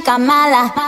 Chica.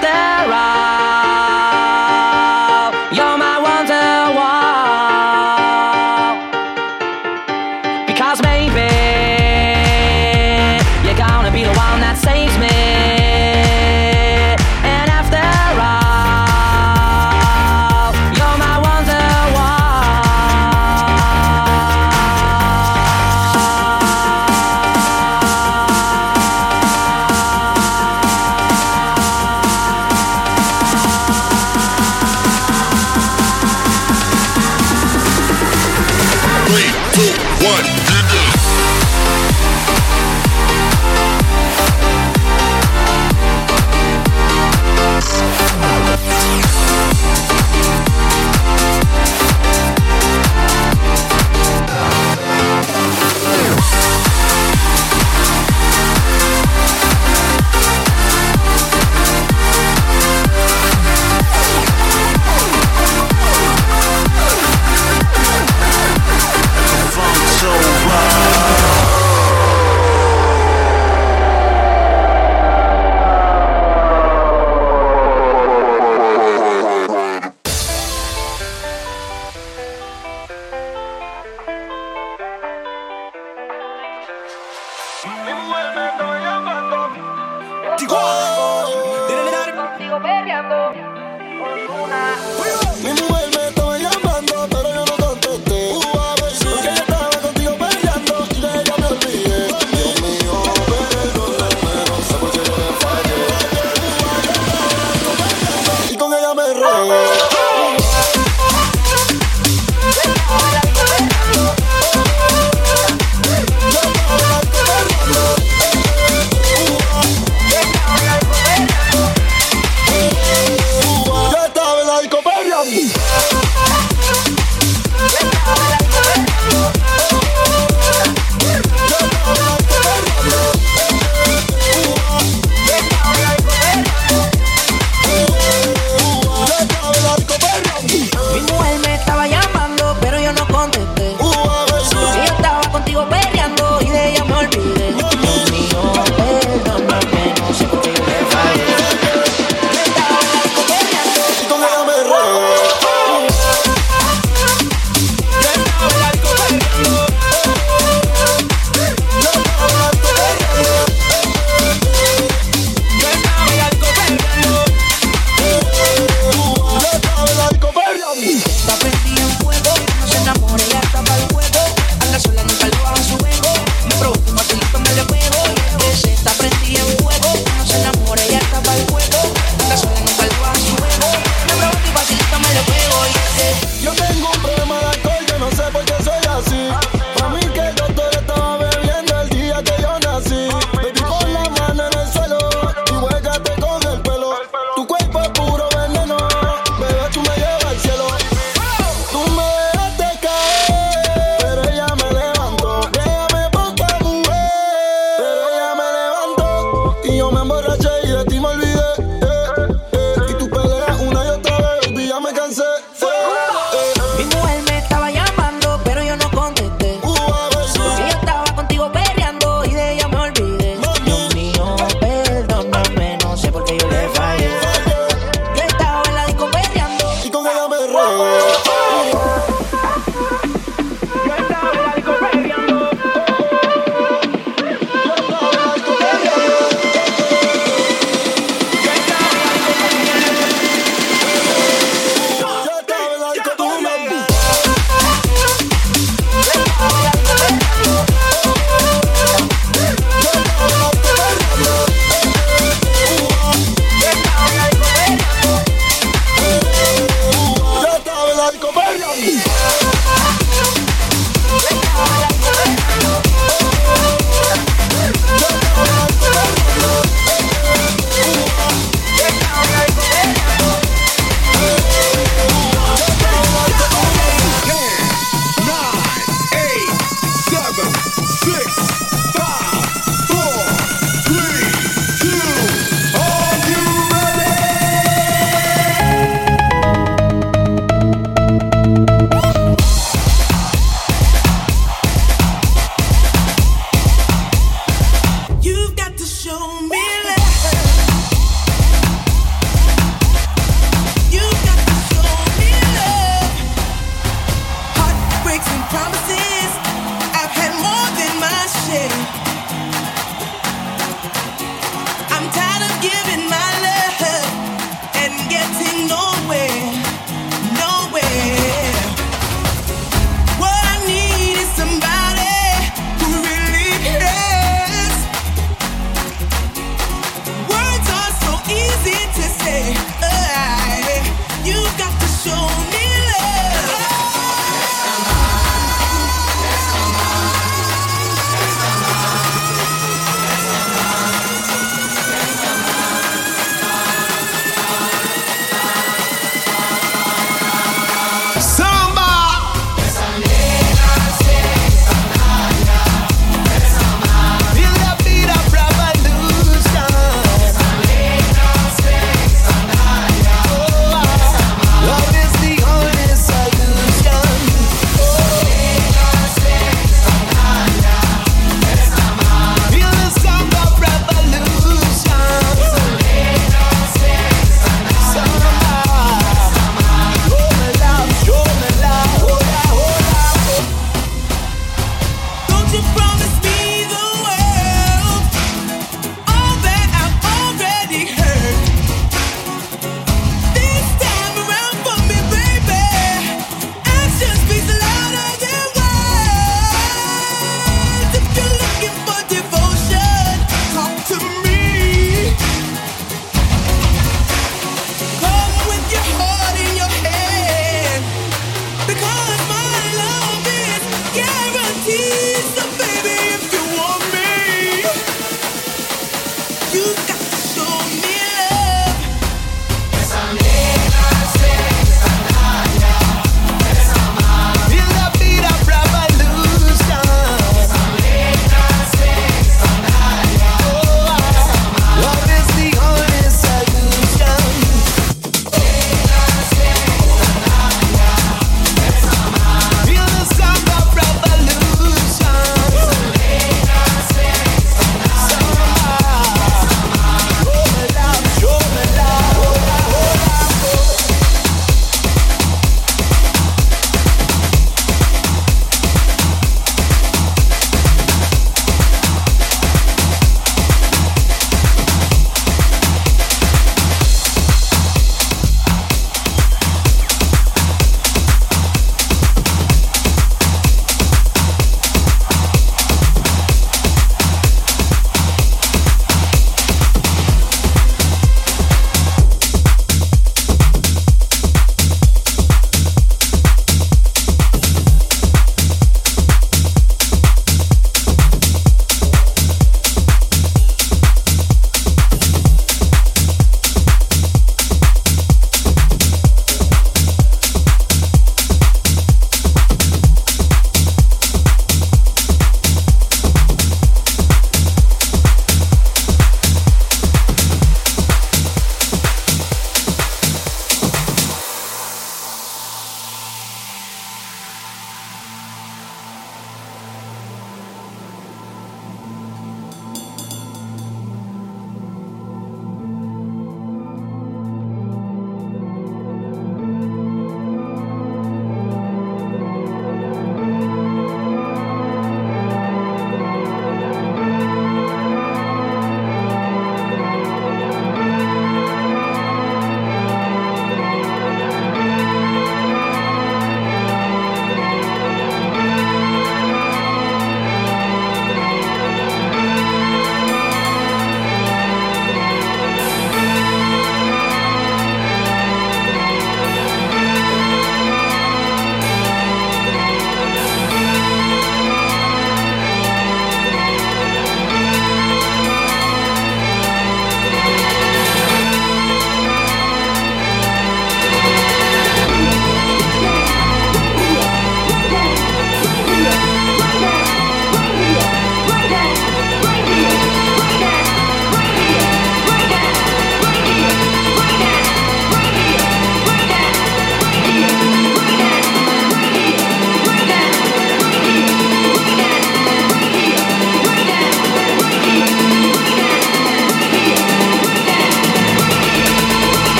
stare up.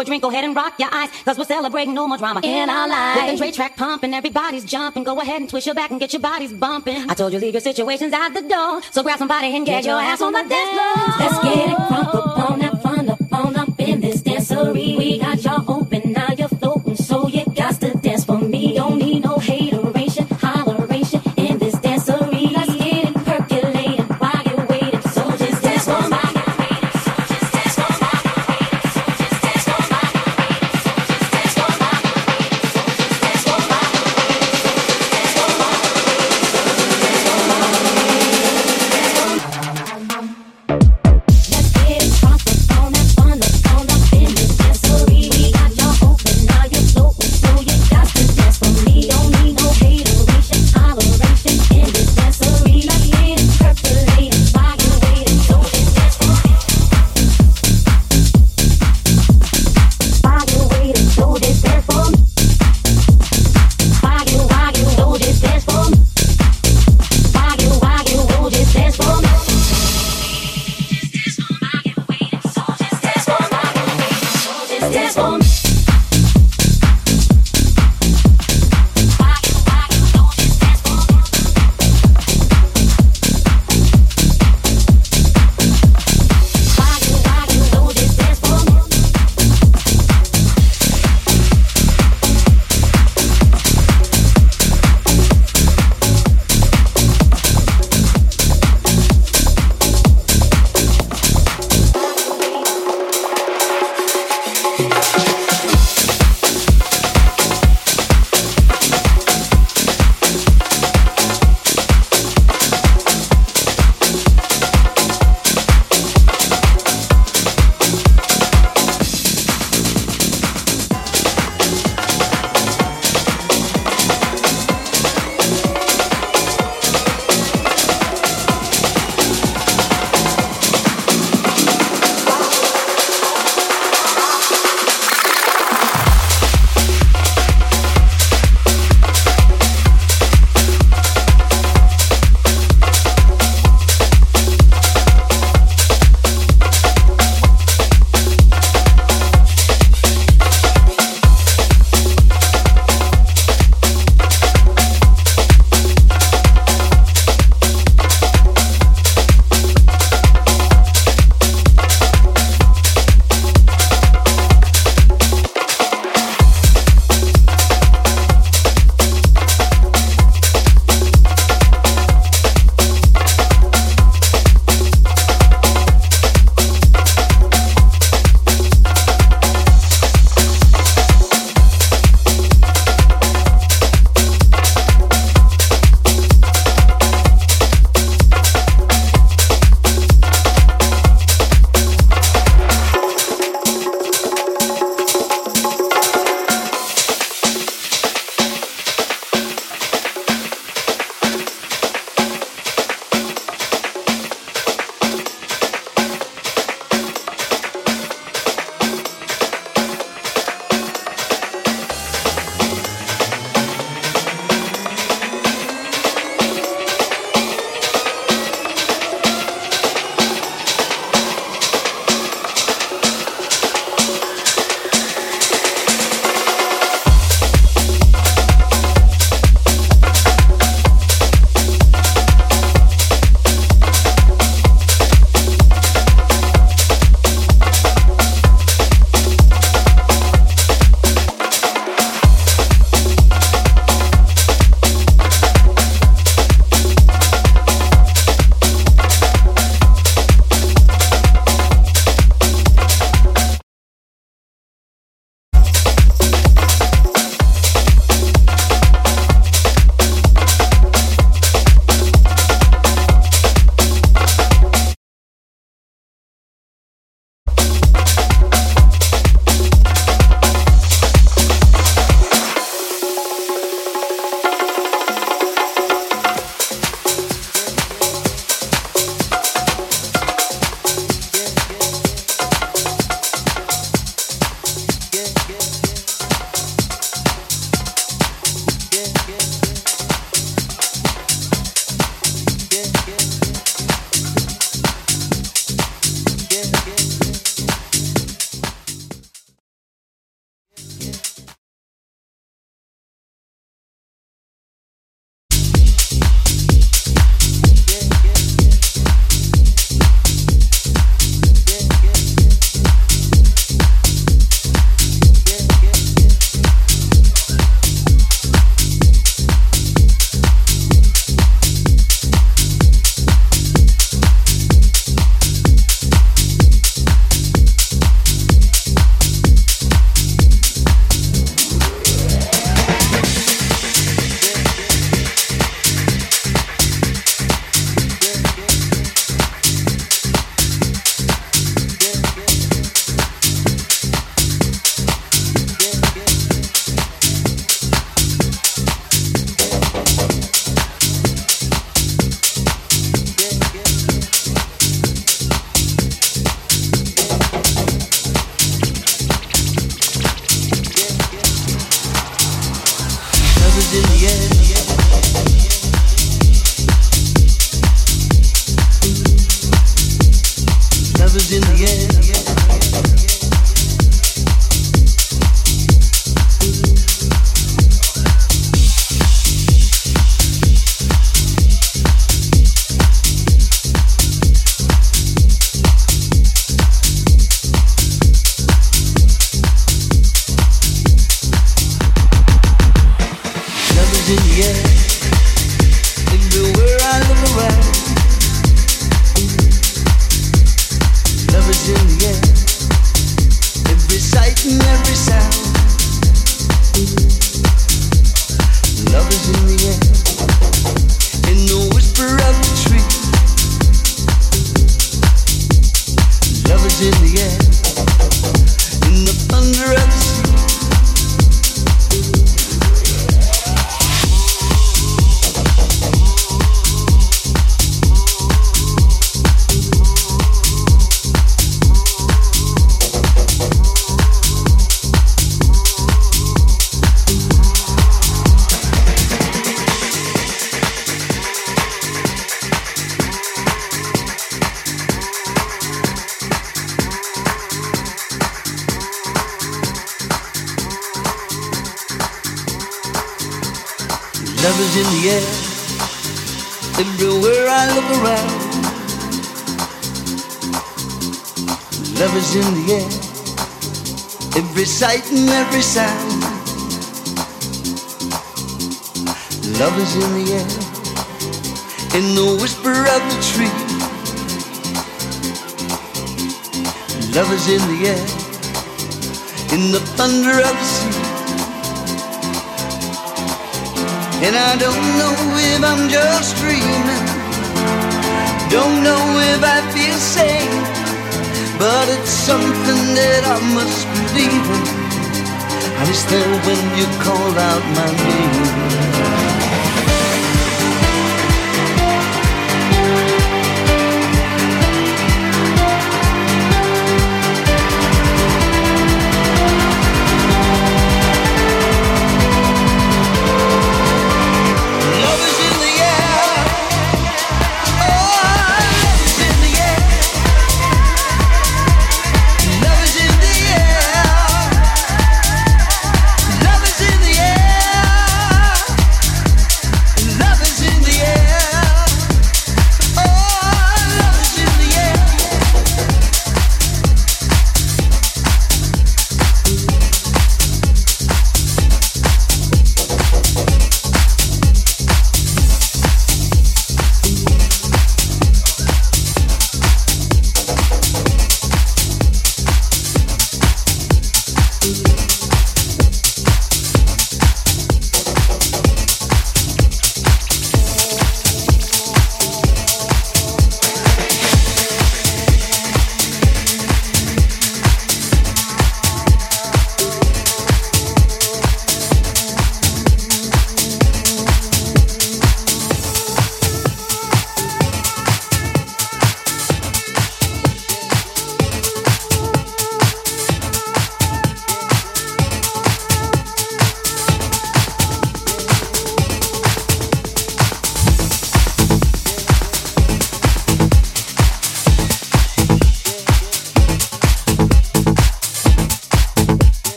A drink, go ahead and rock your eyes. Cause we're celebrating no more drama in our lives. With the Dre track pumping, everybody's jumping. Go ahead and twist your back and get your bodies bumping. I told you leave your situations at the door. So grab somebody and get your ass on the dance floor. Let's get it up on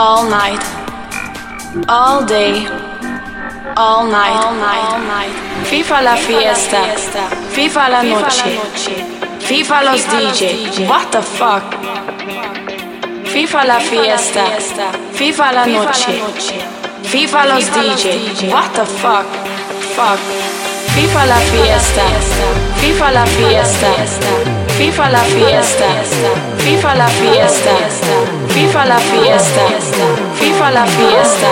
All night, all day, all night, all night, all night. FIFA la fiesta, FIFA la noche, FIFA los DJ, what the fuck? FIFA la fiesta, FIFA la noche, FIFA los DJ, what the fuck? Fuck. FIFA la fiesta, FIFA la fiesta, FIFA la fiesta, FIFA la fiesta, FIFA la fiesta, FIFA la fiesta, FIFA la fiesta,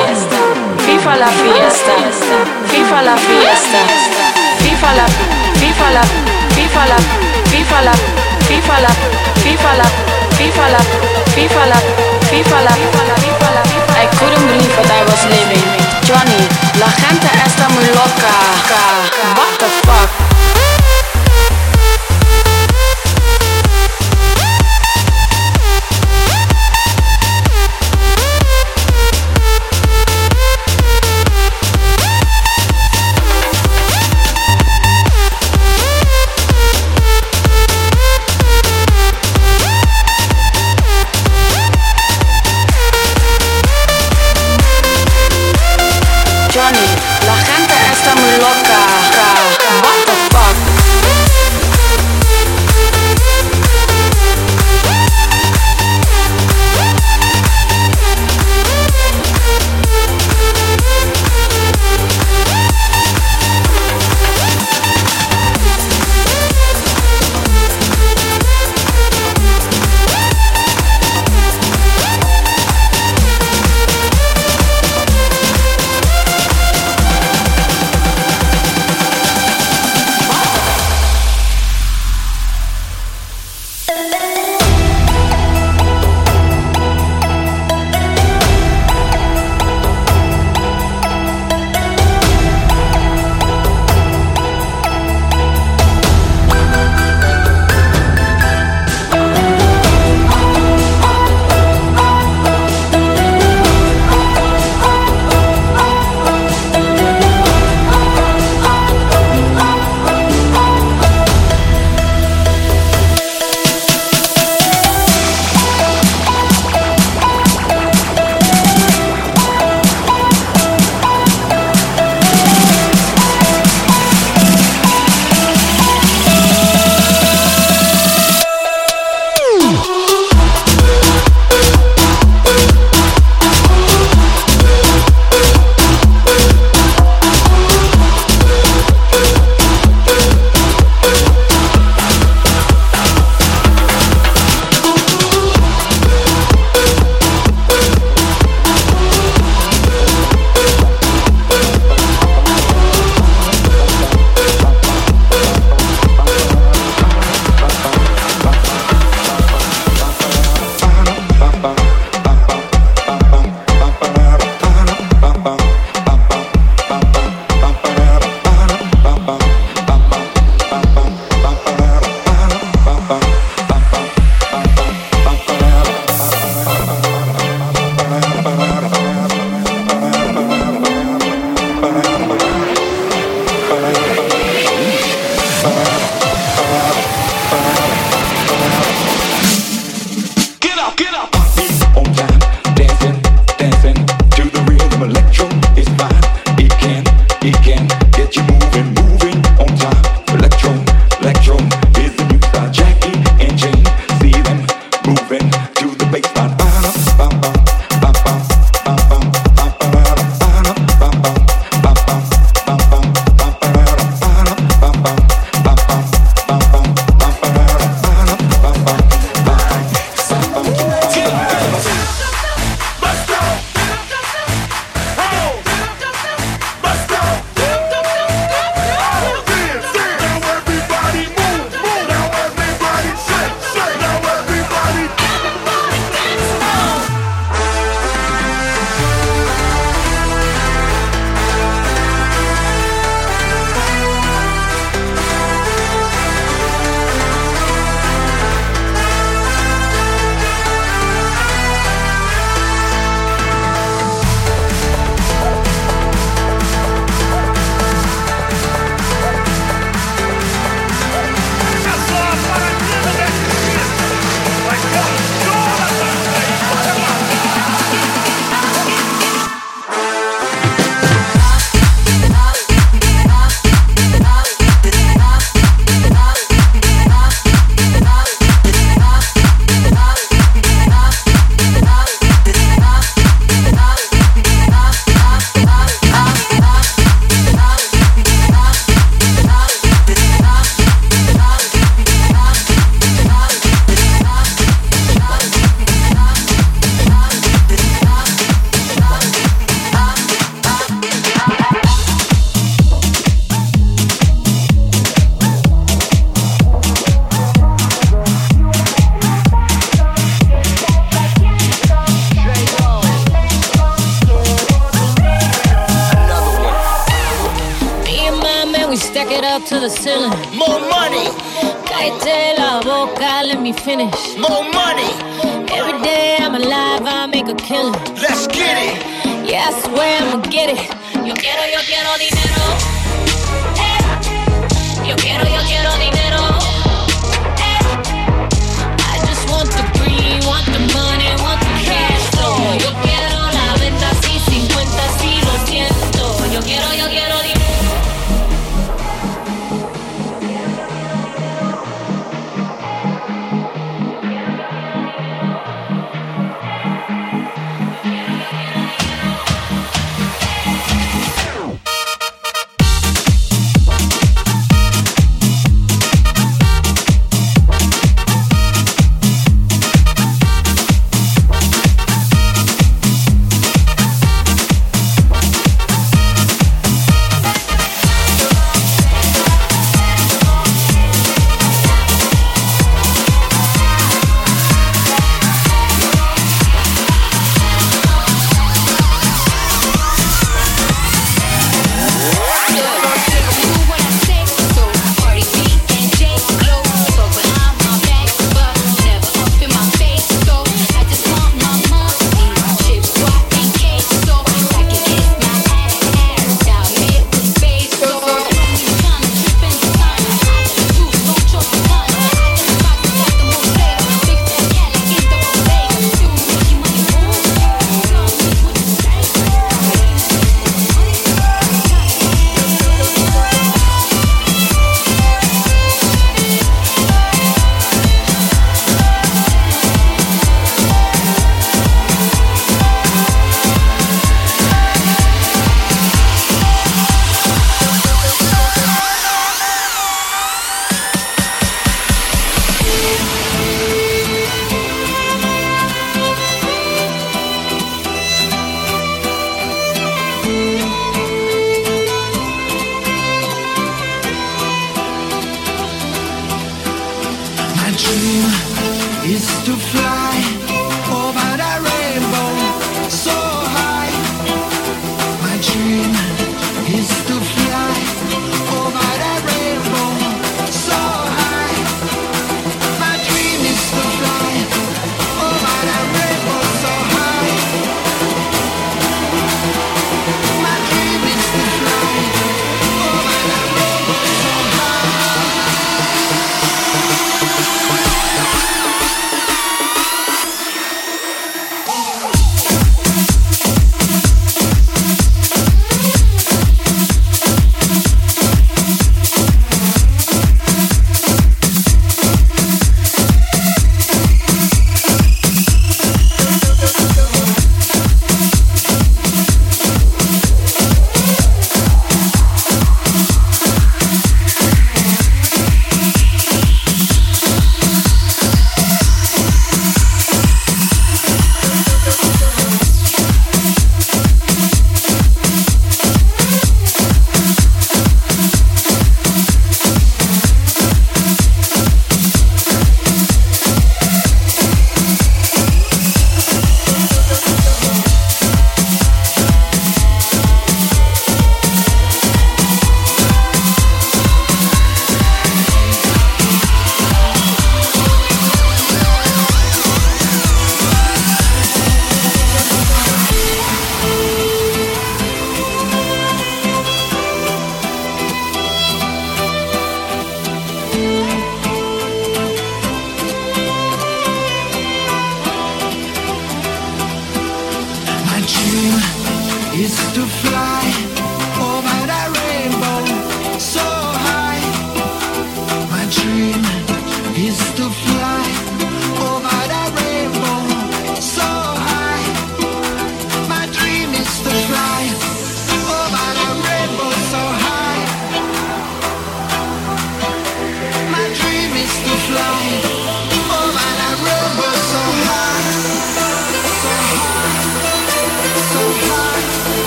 FIFA la fiesta, FIFA la, fiesta, FIFA la, FIFA la, FIFA la, FIFA la, FIFA la, FIFA la, FIFA la, FIFA la, FIFA la, FIFA la. I couldn't believe what I was living. Johnny, la gente está muy loca. What the fuck?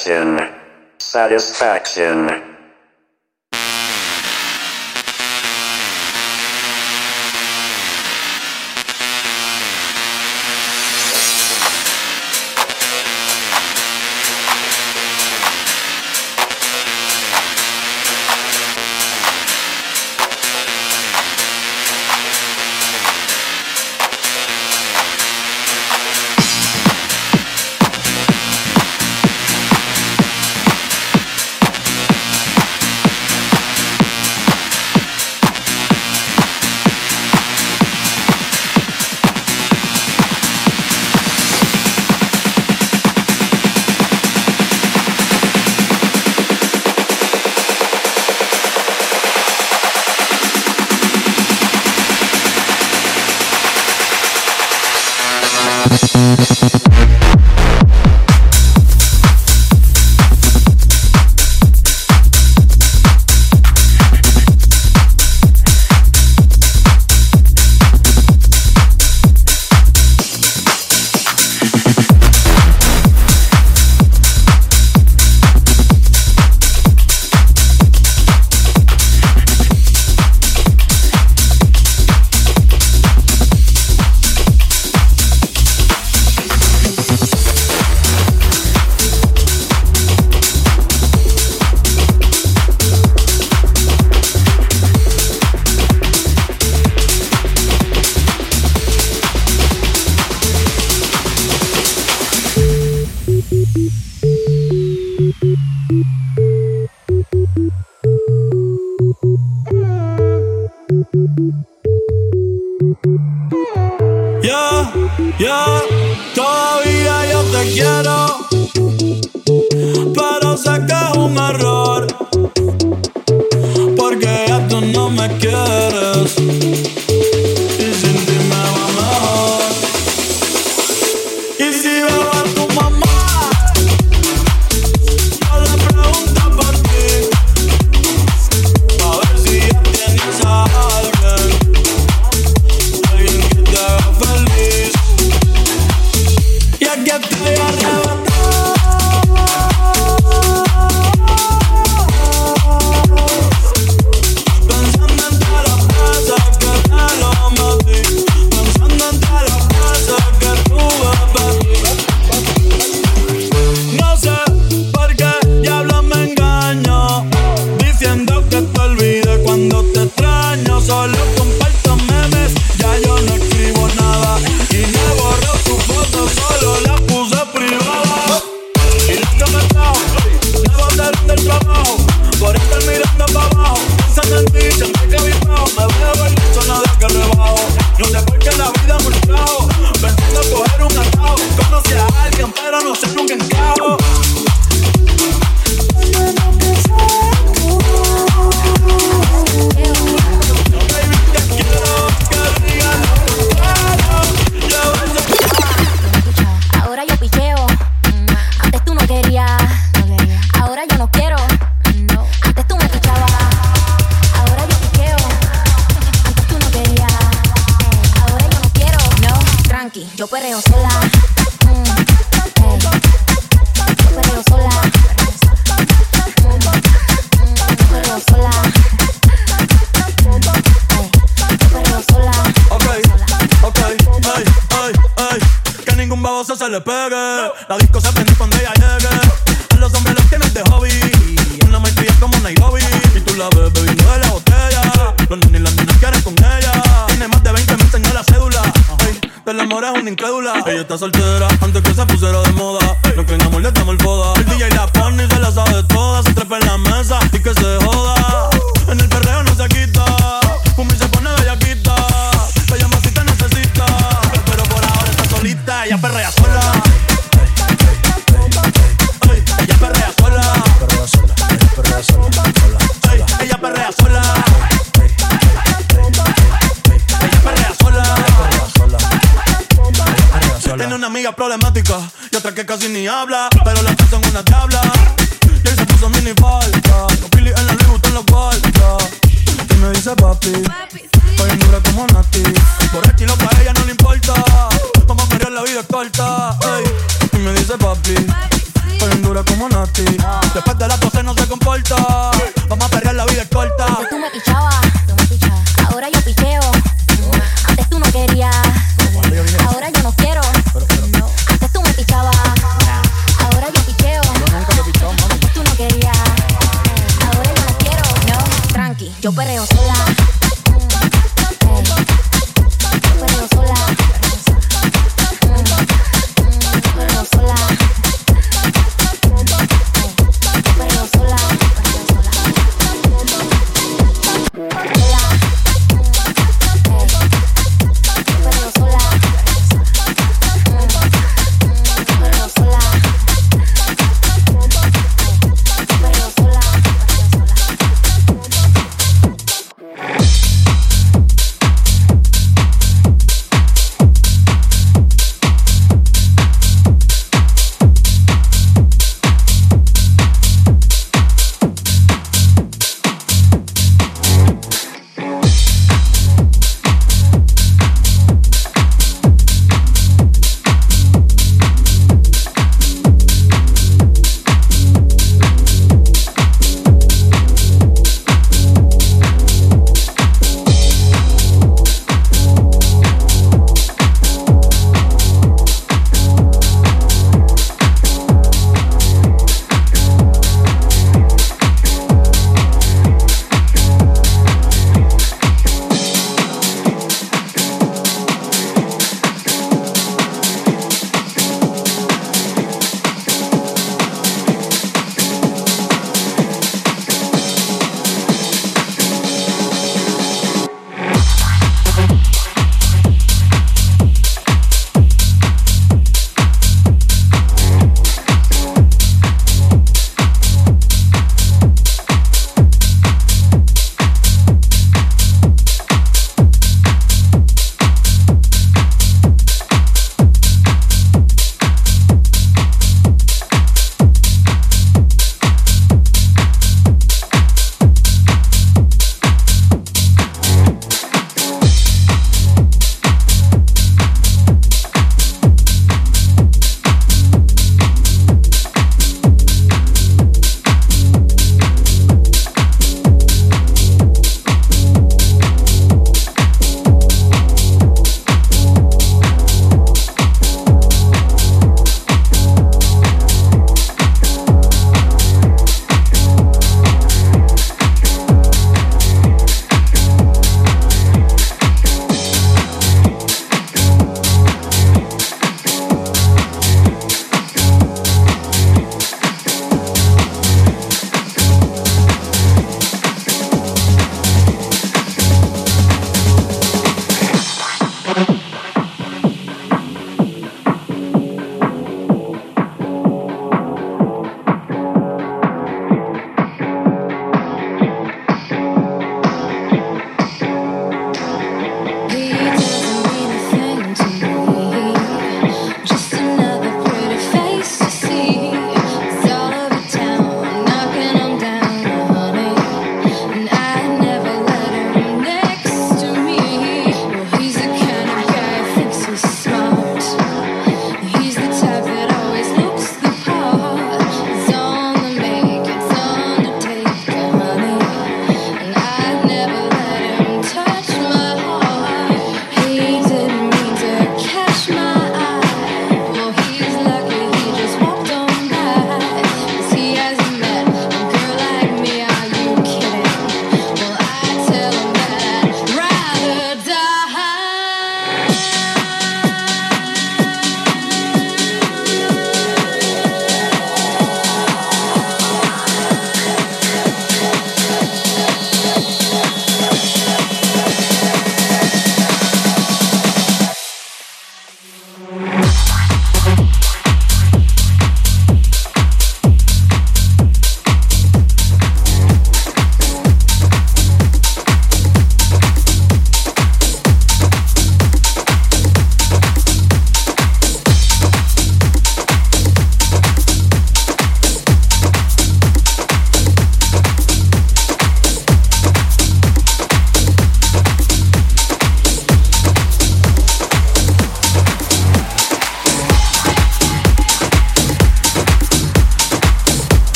Satisfaction. Satisfaction.